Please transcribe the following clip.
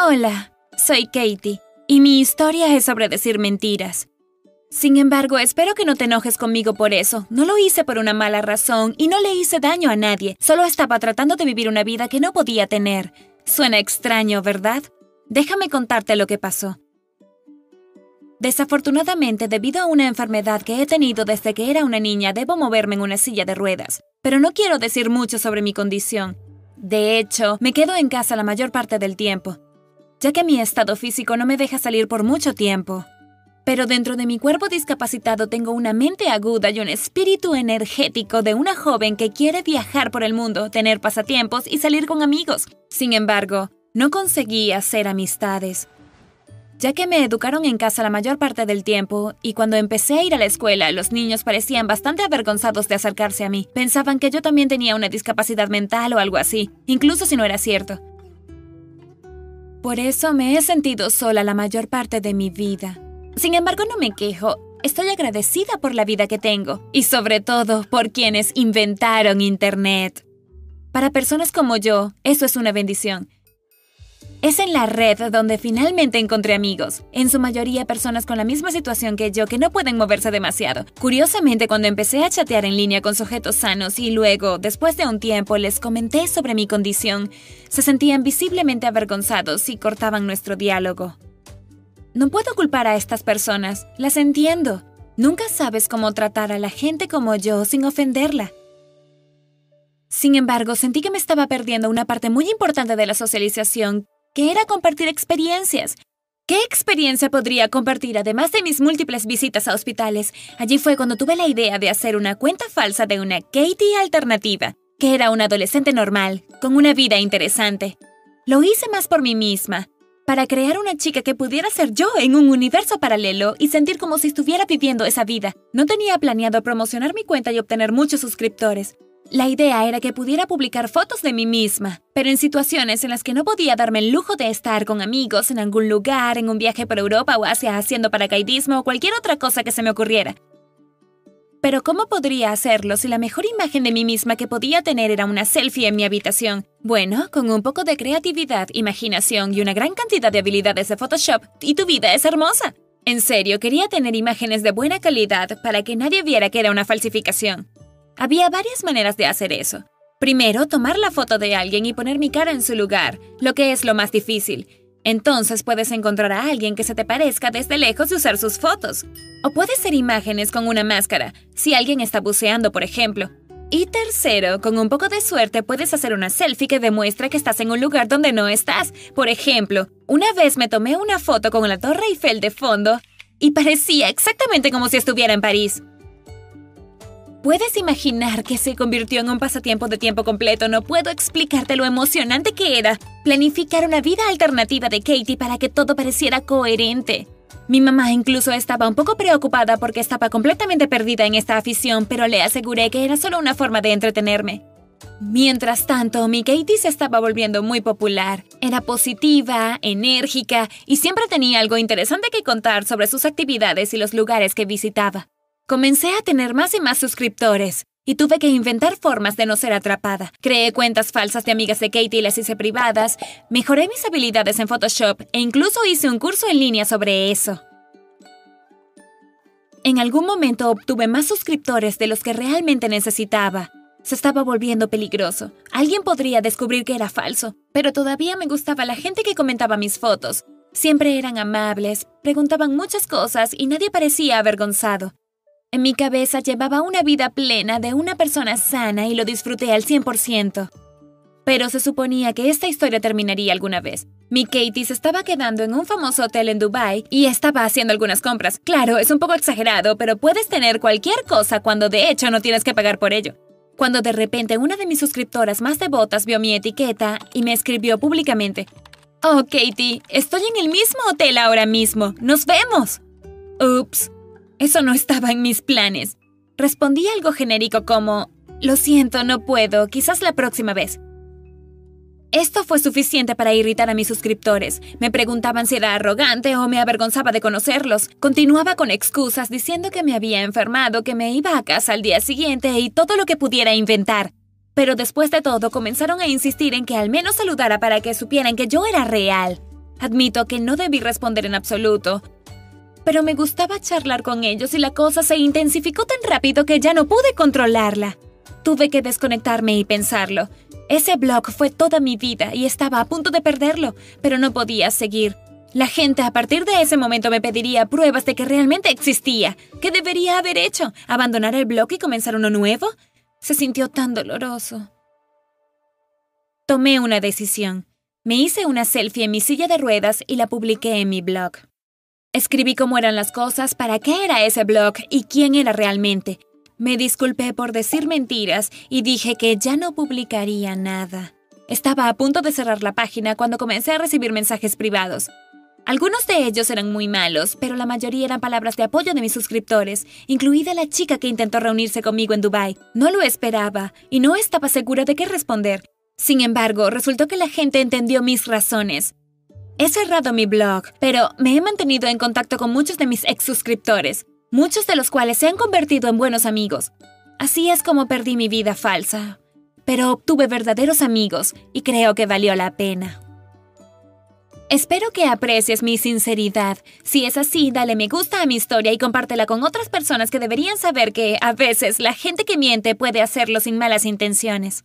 Hola, soy Katie, y mi historia es sobre decir mentiras. Sin embargo, espero que no te enojes conmigo por eso. No lo hice por una mala razón y no le hice daño a nadie. Solo estaba tratando de vivir una vida que no podía tener. Suena extraño, ¿verdad? Déjame contarte lo que pasó. Desafortunadamente, debido a una enfermedad que he tenido desde que era una niña, debo moverme en una silla de ruedas. Pero no quiero decir mucho sobre mi condición. De hecho, me quedo en casa la mayor parte del tiempo, ya que mi estado físico no me deja salir por mucho tiempo. Pero dentro de mi cuerpo discapacitado tengo una mente aguda y un espíritu energético de una joven que quiere viajar por el mundo, tener pasatiempos y salir con amigos. Sin embargo, no conseguí hacer amistades ya que me educaron en casa la mayor parte del tiempo, y cuando empecé a ir a la escuela, los niños parecían bastante avergonzados de acercarse a mí. Pensaban que yo también tenía una discapacidad mental o algo así, incluso si no era cierto. Por eso me he sentido sola la mayor parte de mi vida. Sin embargo, no me quejo. Estoy agradecida por la vida que tengo y sobre todo por quienes inventaron Internet. Para personas como yo, eso es una bendición. Es en la red donde finalmente encontré amigos, en su mayoría personas con la misma situación que yo que no pueden moverse demasiado. Curiosamente, cuando empecé a chatear en línea con sujetos sanos y luego, después de un tiempo, les comenté sobre mi condición, se sentían visiblemente avergonzados y cortaban nuestro diálogo. No puedo culpar a estas personas, las entiendo. Nunca sabes cómo tratar a la gente como yo sin ofenderla. Sin embargo, sentí que me estaba perdiendo una parte muy importante de la socialización que era compartir experiencias. ¿Qué experiencia podría compartir además de mis múltiples visitas a hospitales? Allí fue cuando tuve la idea de hacer una cuenta falsa de una Katie alternativa, que era una adolescente normal, con una vida interesante. Lo hice más por mí misma, para crear una chica que pudiera ser yo en un universo paralelo y sentir como si estuviera viviendo esa vida. No tenía planeado promocionar mi cuenta y obtener muchos suscriptores. La idea era que pudiera publicar fotos de mí misma, pero en situaciones en las que no podía darme el lujo de estar con amigos en algún lugar, en un viaje por Europa o Asia haciendo paracaidismo o cualquier otra cosa que se me ocurriera. Pero ¿cómo podría hacerlo si la mejor imagen de mí misma que podía tener era una selfie en mi habitación? Bueno, con un poco de creatividad, imaginación y una gran cantidad de habilidades de Photoshop, y tu vida es hermosa. En serio, quería tener imágenes de buena calidad para que nadie viera que era una falsificación. Había varias maneras de hacer eso. Primero, tomar la foto de alguien y poner mi cara en su lugar, lo que es lo más difícil. Entonces puedes encontrar a alguien que se te parezca desde lejos y usar sus fotos. O puedes ser imágenes con una máscara, si alguien está buceando, por ejemplo. Y tercero, con un poco de suerte puedes hacer una selfie que demuestra que estás en un lugar donde no estás. Por ejemplo, una vez me tomé una foto con la Torre Eiffel de fondo y parecía exactamente como si estuviera en París. ¿Puedes imaginar que se convirtió en un pasatiempo de tiempo completo? No puedo explicarte lo emocionante que era planificar una vida alternativa de Katie para que todo pareciera coherente. Mi mamá incluso estaba un poco preocupada porque estaba completamente perdida en esta afición, pero le aseguré que era solo una forma de entretenerme. Mientras tanto, mi Katie se estaba volviendo muy popular. Era positiva, enérgica y siempre tenía algo interesante que contar sobre sus actividades y los lugares que visitaba. Comencé a tener más y más suscriptores y tuve que inventar formas de no ser atrapada. Creé cuentas falsas de amigas de Katie y las hice privadas, mejoré mis habilidades en Photoshop e incluso hice un curso en línea sobre eso. En algún momento obtuve más suscriptores de los que realmente necesitaba. Se estaba volviendo peligroso. Alguien podría descubrir que era falso, pero todavía me gustaba la gente que comentaba mis fotos. Siempre eran amables, preguntaban muchas cosas y nadie parecía avergonzado. En mi cabeza llevaba una vida plena de una persona sana y lo disfruté al 100%. Pero se suponía que esta historia terminaría alguna vez. Mi Katie se estaba quedando en un famoso hotel en Dubai y estaba haciendo algunas compras. Claro, es un poco exagerado, pero puedes tener cualquier cosa cuando de hecho no tienes que pagar por ello. Cuando de repente una de mis suscriptoras más devotas vio mi etiqueta y me escribió públicamente, Oh, Katie, estoy en el mismo hotel ahora mismo. Nos vemos. Ups. Eso no estaba en mis planes. Respondí algo genérico como, lo siento, no puedo, quizás la próxima vez. Esto fue suficiente para irritar a mis suscriptores. Me preguntaban si era arrogante o me avergonzaba de conocerlos. Continuaba con excusas diciendo que me había enfermado, que me iba a casa al día siguiente y todo lo que pudiera inventar. Pero después de todo comenzaron a insistir en que al menos saludara para que supieran que yo era real. Admito que no debí responder en absoluto, pero me gustaba charlar con ellos y la cosa se intensificó tan rápido que ya no pude controlarla. Tuve que desconectarme y pensarlo. Ese blog fue toda mi vida y estaba a punto de perderlo, pero no podía seguir. La gente a partir de ese momento me pediría pruebas de que realmente existía. ¿Qué debería haber hecho? ¿Abandonar el blog y comenzar uno nuevo? Se sintió tan doloroso. Tomé una decisión. Me hice una selfie en mi silla de ruedas y la publiqué en mi blog. Escribí cómo eran las cosas, para qué era ese blog y quién era realmente. Me disculpé por decir mentiras y dije que ya no publicaría nada. Estaba a punto de cerrar la página cuando comencé a recibir mensajes privados. Algunos de ellos eran muy malos, pero la mayoría eran palabras de apoyo de mis suscriptores, incluida la chica que intentó reunirse conmigo en Dubai. No lo esperaba y no estaba segura de qué responder. Sin embargo, resultó que la gente entendió mis razones. He cerrado mi blog, pero me he mantenido en contacto con muchos de mis ex suscriptores, muchos de los cuales se han convertido en buenos amigos. Así es como perdí mi vida falsa. Pero obtuve verdaderos amigos y creo que valió la pena. Espero que aprecies mi sinceridad. Si es así, dale me gusta a mi historia y compártela con otras personas que deberían saber que, a veces, la gente que miente puede hacerlo sin malas intenciones.